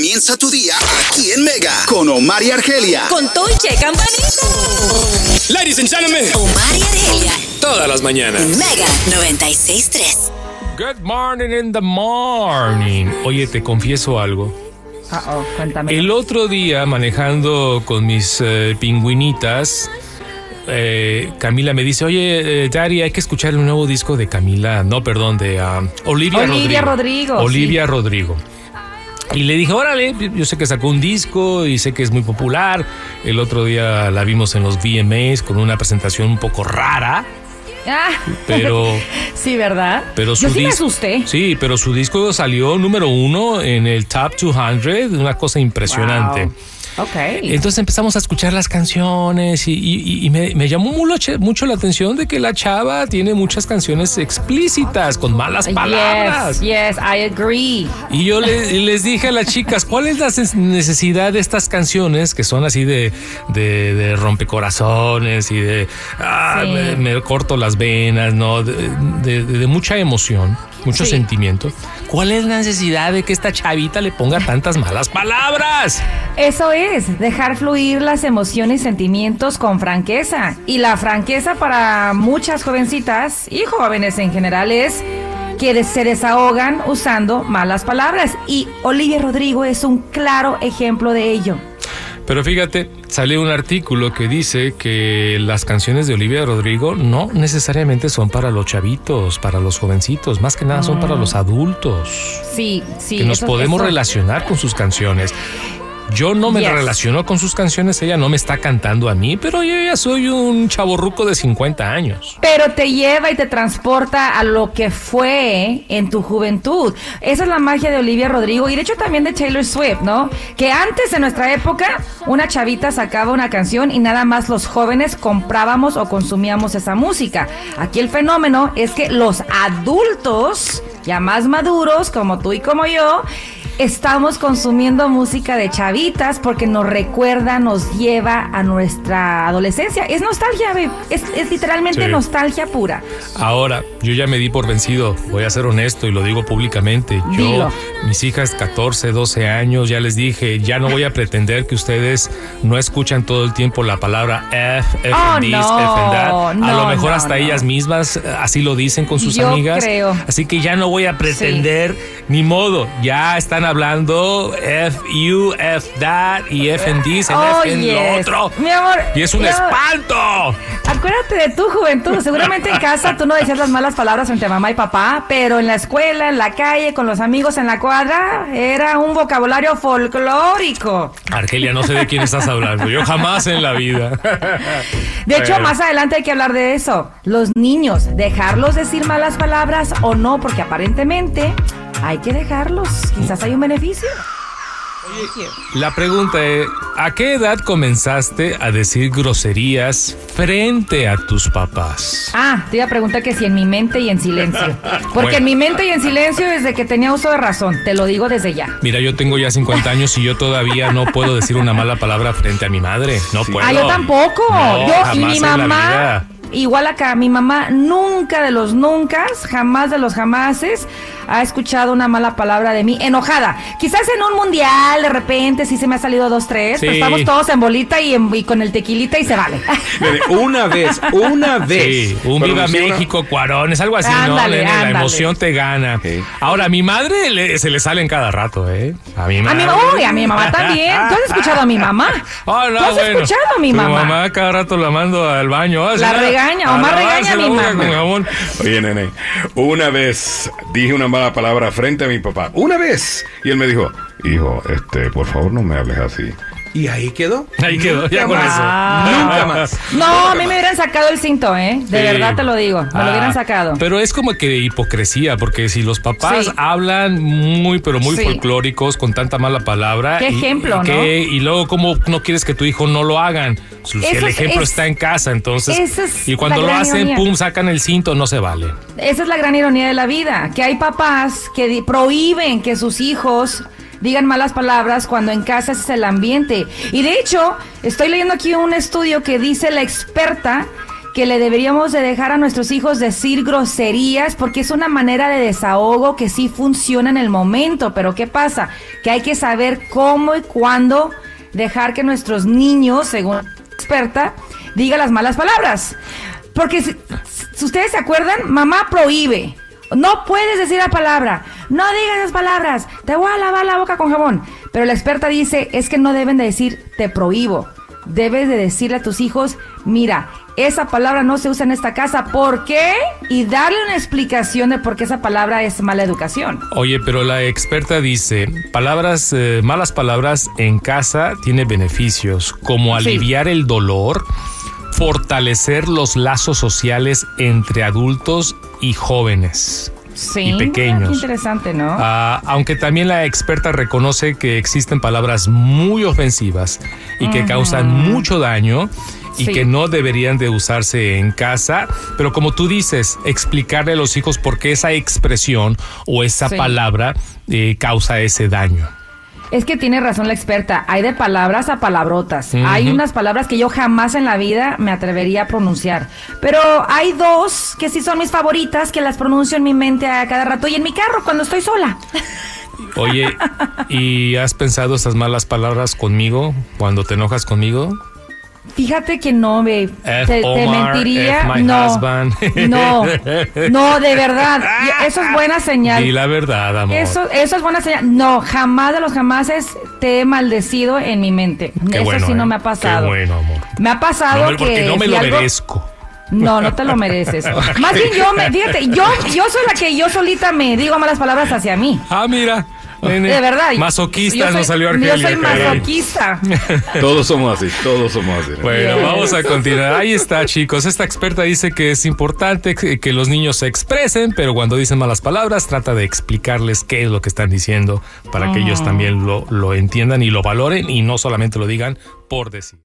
Comienza tu día aquí en Mega con Omar y Argelia. Con Toiche Campanita. Ladies and gentlemen, Omar y Argelia. todas las mañanas. Mega 96.3. Good morning in the morning. Oye, te confieso algo. oh, cuéntame. El otro día, manejando con mis eh, pingüinitas, eh, Camila me dice, oye, eh, Dari, hay que escuchar el nuevo disco de Camila, no, perdón, de um, Olivia, Olivia Rodrigo, Olivia Rodrigo. Y le dije, órale, yo sé que sacó un disco y sé que es muy popular. El otro día la vimos en los VMAs con una presentación un poco rara, Ah, pero... sí, ¿verdad? Pero Yo su sí me asusté. Sí, pero su disco salió número uno en el Top 200, una cosa impresionante. Wow. Ok. Entonces empezamos a escuchar las canciones y, y- y me, me llamó mucho, mucho la atención de que la chava tiene muchas canciones explícitas, con malas palabras. Yes, yes, I agree. Y yo le- les dije a las chicas, ¿cuál es la necesidad de estas canciones que son así de, de, de rompecorazones y de ah, Sí. me, me corto las venas, ¿no? De mucha emoción, mucho Sí. sentimiento. ¿Cuál es la necesidad de que esta chavita le ponga tantas malas palabras? Eso es, dejar fluir las emociones y sentimientos con franqueza. Y la franqueza para muchas jovencitas y jóvenes en general es que se desahogan usando malas palabras. Y Olivia Rodrigo es un claro ejemplo de ello. Pero fíjate, salió un artículo que dice que las canciones de Olivia Rodrigo no necesariamente son para los chavitos, para los jovencitos, más que nada son para los adultos. Sí, sí. que nos podemos relacionar con sus canciones. Yo no me Yes. relaciono con sus canciones, ella no me está cantando a mí, pero yo ya soy un chaborruco de 50 años. Pero te lleva y te transporta a lo que fue en tu juventud. Esa es la magia de Olivia Rodrigo y de hecho también de Taylor Swift, ¿no? Que antes en nuestra época una chavita sacaba una canción y nada más los jóvenes comprábamos o consumíamos esa música. Aquí el fenómeno es que los adultos, ya más maduros como tú y como yo, Estamos consumiendo música de chavitas porque nos recuerda, nos lleva a nuestra adolescencia. Es nostalgia, babe. Es, es literalmente Sí. nostalgia pura. Ahora, yo ya me di por vencido, voy a ser honesto y lo digo públicamente. Yo, Dilo. mis hijas 14, 12 años, ya les dije, ya no voy a pretender que ustedes no escuchan todo el tiempo la palabra F, F Oh, this, no, F that. a no, lo mejor no, hasta no. ellas mismas eh, así lo dicen con sus Yo amigas. creo. Así que ya no voy a pretender, ni modo, ya están hablando F you, F that y F and this, Oh, F lo otro. Mi amor, Y es un espanto. Acuérdate de tu juventud. Seguramente en casa tú no decías las malas palabras frente a mamá y papá, pero en la escuela, en la calle, con los amigos en la cuadra, era un vocabulario folclórico. Argelia, no sé de quién estás hablando. Yo jamás en la vida. De hecho, Bueno. más adelante hay que hablar de eso. Los niños, dejarlos decir malas palabras o no, porque aparentemente hay que dejarlos. Quizás hay un beneficio. La pregunta es, ¿a qué edad comenzaste a decir groserías frente a tus papás? Ah, te iba a preguntar que si en mi mente y en silencio. Porque Bueno. en mi mente y en silencio desde que tenía uso de razón. Te lo digo desde ya. Mira, yo tengo ya 50 años y yo todavía no puedo decir una mala palabra frente a mi madre. No puedo. Ah, yo tampoco. No, yo y mi mamá. Igual acá, mi mamá nunca de los nunca, jamás de los jamases, ha escuchado una mala palabra de mí enojada. Quizás en un mundial, de repente, sí se me ha salido dos, tres, pero estamos todos en bolita y, en- y con el tequilita y se vale. Una vez, una vez. Sí, un viva sí una- México, Cuarones, algo así, Ándale, ¿no? nene? La ándale. emoción te gana. Sí. Ahora, a mi madre le- se le salen cada rato, ¿eh? A mi A madre. mi, uy, a mi mamá también. ¿Tú has escuchado a mi mamá? Oh, no, ¿Tú has bueno. escuchado a mi mamá? mamá cada rato la mando al baño. ah, La sí, regaña, a Omar regaña a mi mamá. Oye, nene, una vez dije una mala palabra frente a mi papá. Una vez. Y él me dijo, hijo, este, por favor no me hables así. Y ahí quedó. Ahí quedó, ya con Nunca eso. más. Nunca más. No, a mí me hubieran sacado el cinto, ¿eh? De Sí. verdad te lo digo. Me Ah, lo hubieran sacado. Pero es como que hipocresía, porque si los papás Sí. hablan muy, pero muy Sí. folclóricos con tanta mala palabra. Qué y- ejemplo, y que- Y luego, ¿cómo no quieres que tu hijo no lo hagan? Si el ejemplo es- está en casa, entonces. es y cuando lo hacen, ironía. pum, sacan el cinto, no se vale. Esa es la gran ironía de la vida, que hay papás que prohíben que sus hijos digan malas palabras cuando en casa es el ambiente. Y de hecho, estoy leyendo aquí un estudio que dice la experta que le deberíamos de dejar a nuestros hijos decir groserías porque es una manera de desahogo que sí funciona en el momento, pero ¿qué pasa? Que hay que saber cómo y cuándo dejar que nuestros niños, según la experta, diga las malas palabras. Porque si, si ustedes se acuerdan, mamá prohíbe. No puedes decir la palabra. No digas esas palabras. Te voy a lavar la boca con jabón. Pero la experta dice, es que no deben de decir te prohíbo. Debes de decirle a tus hijos, mira, esa palabra no se usa en esta casa. ¿Por qué? Y darle una explicación de por qué esa palabra es mala educación. Oye, pero la experta dice, palabras, eh, malas palabras en casa tiene beneficios, como Sí. aliviar el dolor, fortalecer los lazos sociales entre adultos y jóvenes. Sí. Y pequeños. Ah, qué interesante, ¿no? Ah, aunque también la experta reconoce que existen palabras muy ofensivas y que causan mucho daño y Sí. que no deberían de usarse en casa, pero como tú dices, explicarle a los hijos por qué esa expresión o esa Sí. palabra eh, causa ese daño. Es que tiene razón la experta. Hay de palabras a palabrotas. Hay unas palabras que yo jamás en la vida me atrevería a pronunciar. Pero hay dos que sí son mis favoritas, que las pronuncio en mi mente a cada rato y en mi carro cuando estoy sola. Oye, ¿y has pensado estas malas palabras conmigo cuando te enojas conmigo? Fíjate que no, babe. F Te, mentiría. F my no, husband. no, no, de verdad. Eso es buena señal. Y la verdad, amor. Eso, eso es buena señal. No, jamás de los jamases te he maldecido en mi mente. Qué eso bueno, sí no ¿eh? me ha pasado. Qué bueno, amor. Me ha pasado No, me- que porque no me si lo algo- merezco. No, no te lo mereces. Más bien yo me, fíjate, yo, yo soy la que yo solita me digo malas palabras hacia mí. Ah, mira. Nene. De verdad. Masoquista Yo soy- nos salió Argelia. Yo soy masoquista. Todos somos así, todos somos así. Bueno, Yes. vamos a continuar. Ahí está, chicos. Esta experta dice que es importante que, que los niños se expresen, pero cuando dicen malas palabras, trata de explicarles qué es lo que están diciendo para que ellos también lo, lo entiendan y lo valoren y no solamente lo digan por decir.